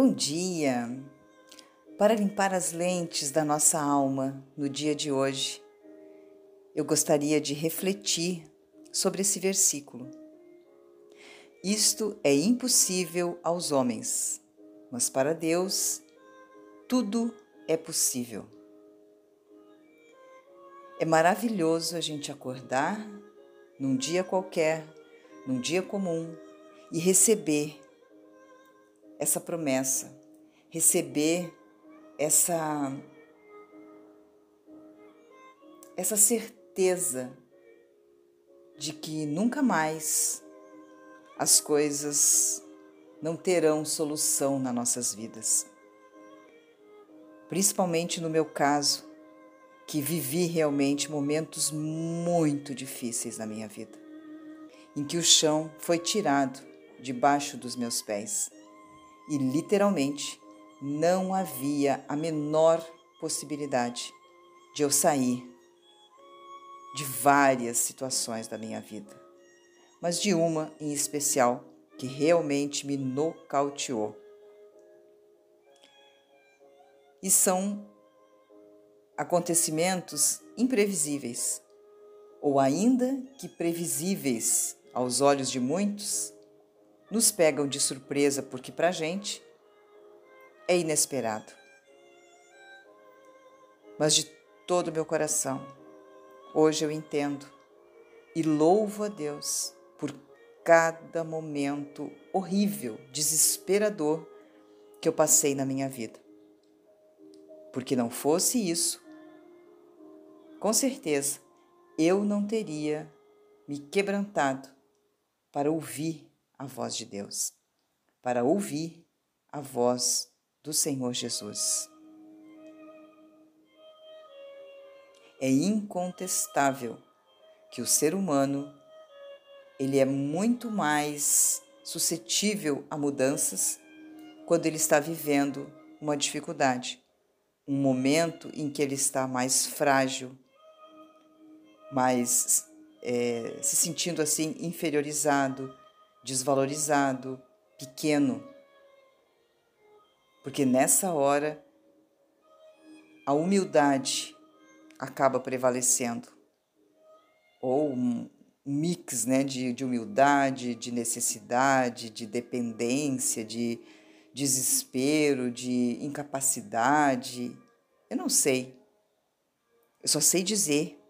Bom dia! Para limpar as lentes da nossa alma no dia de hoje, eu gostaria de refletir sobre esse versículo. Isto é impossível aos homens, mas para Deus tudo é possível. É maravilhoso a gente acordar num dia qualquer, num dia comum, e receber essa promessa, receber essa essa certeza de que nunca mais as coisas não terão solução nas nossas vidas. Principalmente no meu caso, que vivi realmente momentos muito difíceis na minha vida, em que o chão foi tirado debaixo dos meus pés e literalmente não havia a menor possibilidade de eu sair de várias situações da minha vida, mas de uma em especial que realmente me nocauteou. E são acontecimentos imprevisíveis, ou ainda que previsíveis aos olhos de muitos, nos pegam de surpresa porque para a gente é inesperado. Mas de todo o meu coração, hoje eu entendo e louvo a Deus por cada momento horrível, desesperador que eu passei na minha vida. Porque não fosse isso, com certeza eu não teria me quebrantado para ouvir a voz de Deus, para ouvir a voz do Senhor Jesus. É incontestável que o ser humano ele é muito mais suscetível a mudanças quando ele está vivendo uma dificuldade, um momento em que ele está mais frágil, mais é, se sentindo assim inferiorizado, desvalorizado, pequeno. Porque nessa hora a humildade acaba prevalecendo. Ou um mix né, de, de humildade, de necessidade, de dependência, de desespero, de incapacidade. Eu não sei. Eu só sei dizer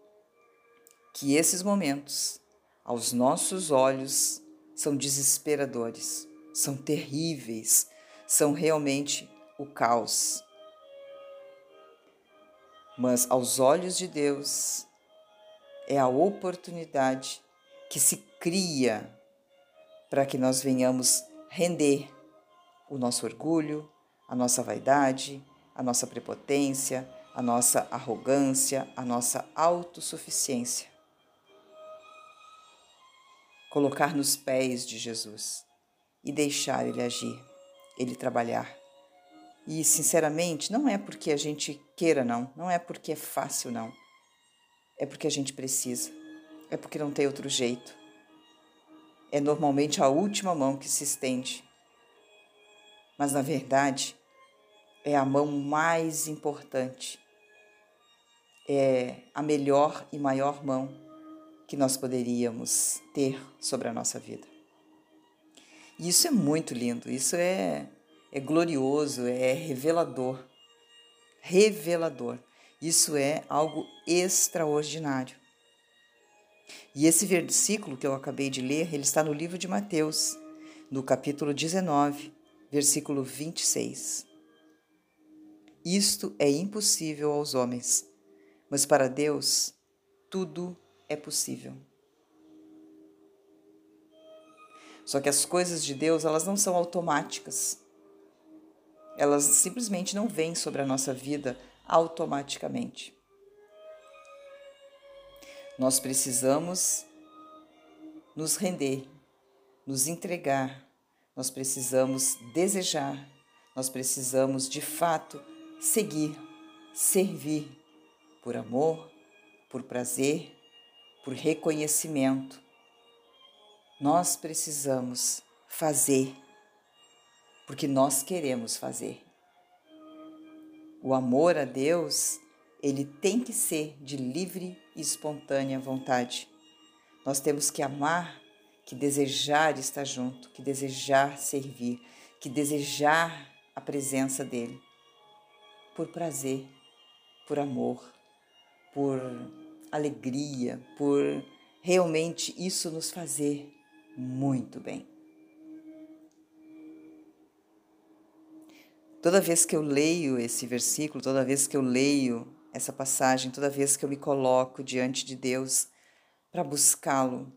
que esses momentos, aos nossos olhos, são desesperadores, são terríveis, são realmente o caos. Mas aos olhos de Deus, é a oportunidade que se cria para que nós venhamos render o nosso orgulho, a nossa vaidade, a nossa prepotência, a nossa arrogância, a nossa autossuficiência colocar nos pés de Jesus e deixar Ele agir, Ele trabalhar. E, sinceramente, não é porque a gente queira, não, não é porque é fácil, não. É porque a gente precisa, é porque não tem outro jeito. É normalmente a última mão que se estende. Mas, na verdade, é a mão mais importante, é a melhor e maior mão que nós poderíamos ter sobre a nossa vida. E isso é muito lindo, isso é, é glorioso, é revelador. Revelador. Isso é algo extraordinário. E esse versículo que eu acabei de ler, ele está no livro de Mateus, no capítulo 19, versículo 26. Isto é impossível aos homens, mas para Deus tudo é possível. Só que as coisas de Deus, elas não são automáticas. Elas simplesmente não vêm sobre a nossa vida automaticamente. Nós precisamos nos render, nos entregar, nós precisamos desejar, nós precisamos de fato seguir, servir por amor, por prazer por reconhecimento. Nós precisamos fazer, porque nós queremos fazer. O amor a Deus, ele tem que ser de livre e espontânea vontade. Nós temos que amar, que desejar estar junto, que desejar servir, que desejar a presença dele. Por prazer, por amor, por alegria, por realmente isso nos fazer muito bem. Toda vez que eu leio esse versículo, toda vez que eu leio essa passagem, toda vez que eu me coloco diante de Deus para buscá-lo,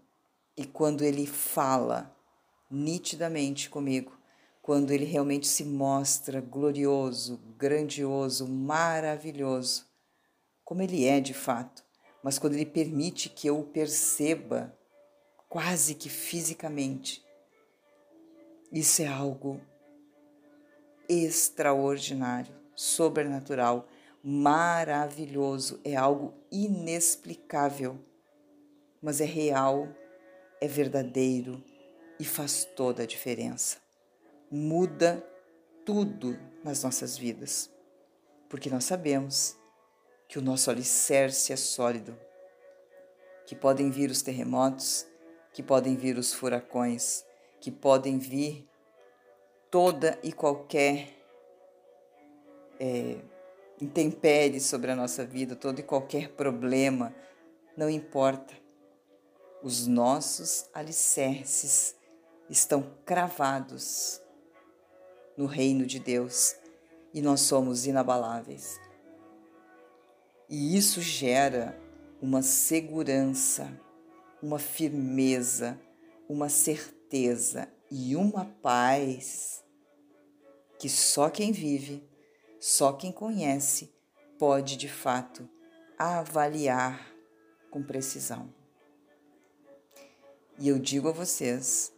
e quando ele fala nitidamente comigo, quando ele realmente se mostra glorioso, grandioso, maravilhoso, como ele é de fato, mas quando ele permite que eu o perceba quase que fisicamente, isso é algo extraordinário, sobrenatural, maravilhoso, é algo inexplicável, mas é real, é verdadeiro e faz toda a diferença. Muda tudo nas nossas vidas, porque nós sabemos que o nosso alicerce é sólido, que podem vir os terremotos, que podem vir os furacões, que podem vir toda e qualquer é, sobre a nossa vida, todo e qualquer problema, não importa. Os nossos alicerces estão cravados no reino de Deus e nós somos inabaláveis. E isso gera uma segurança, uma firmeza, uma certeza e uma paz que só quem vive, só quem conhece, pode de fato avaliar com precisão. E eu digo a vocês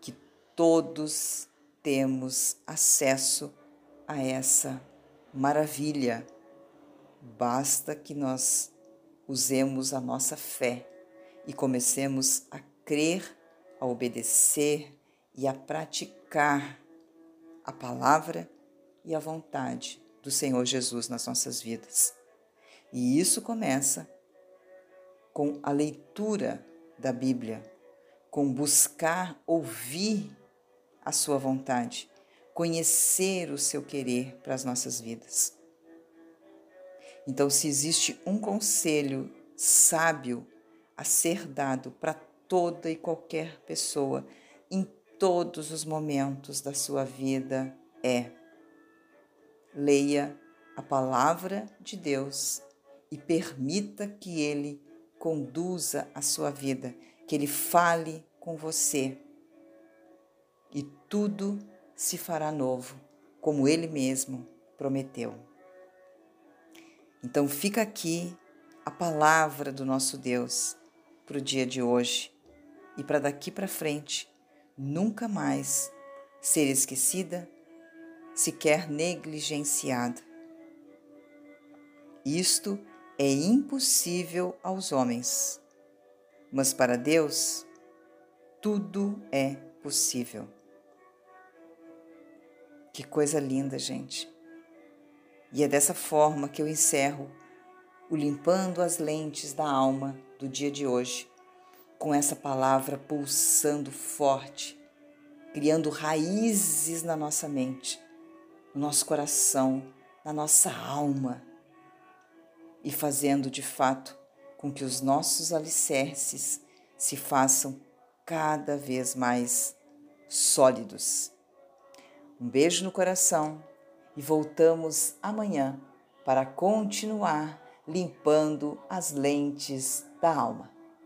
que todos temos acesso a essa maravilha. Basta que nós usemos a nossa fé e comecemos a crer, a obedecer e a praticar a palavra e a vontade do Senhor Jesus nas nossas vidas. E isso começa com a leitura da Bíblia, com buscar ouvir a sua vontade, conhecer o seu querer para as nossas vidas. Então, se existe um conselho sábio a ser dado para toda e qualquer pessoa em todos os momentos da sua vida é: leia a palavra de Deus e permita que Ele conduza a sua vida, que Ele fale com você e tudo se fará novo, como Ele mesmo prometeu. Então fica aqui a palavra do nosso Deus para o dia de hoje e para daqui para frente nunca mais ser esquecida, sequer negligenciada. Isto é impossível aos homens, mas para Deus tudo é possível. Que coisa linda, gente. E é dessa forma que eu encerro o Limpando as Lentes da Alma do dia de hoje com essa palavra pulsando forte, criando raízes na nossa mente, no nosso coração, na nossa alma e fazendo de fato com que os nossos alicerces se façam cada vez mais sólidos. Um beijo no coração e voltamos amanhã para continuar limpando as lentes da alma.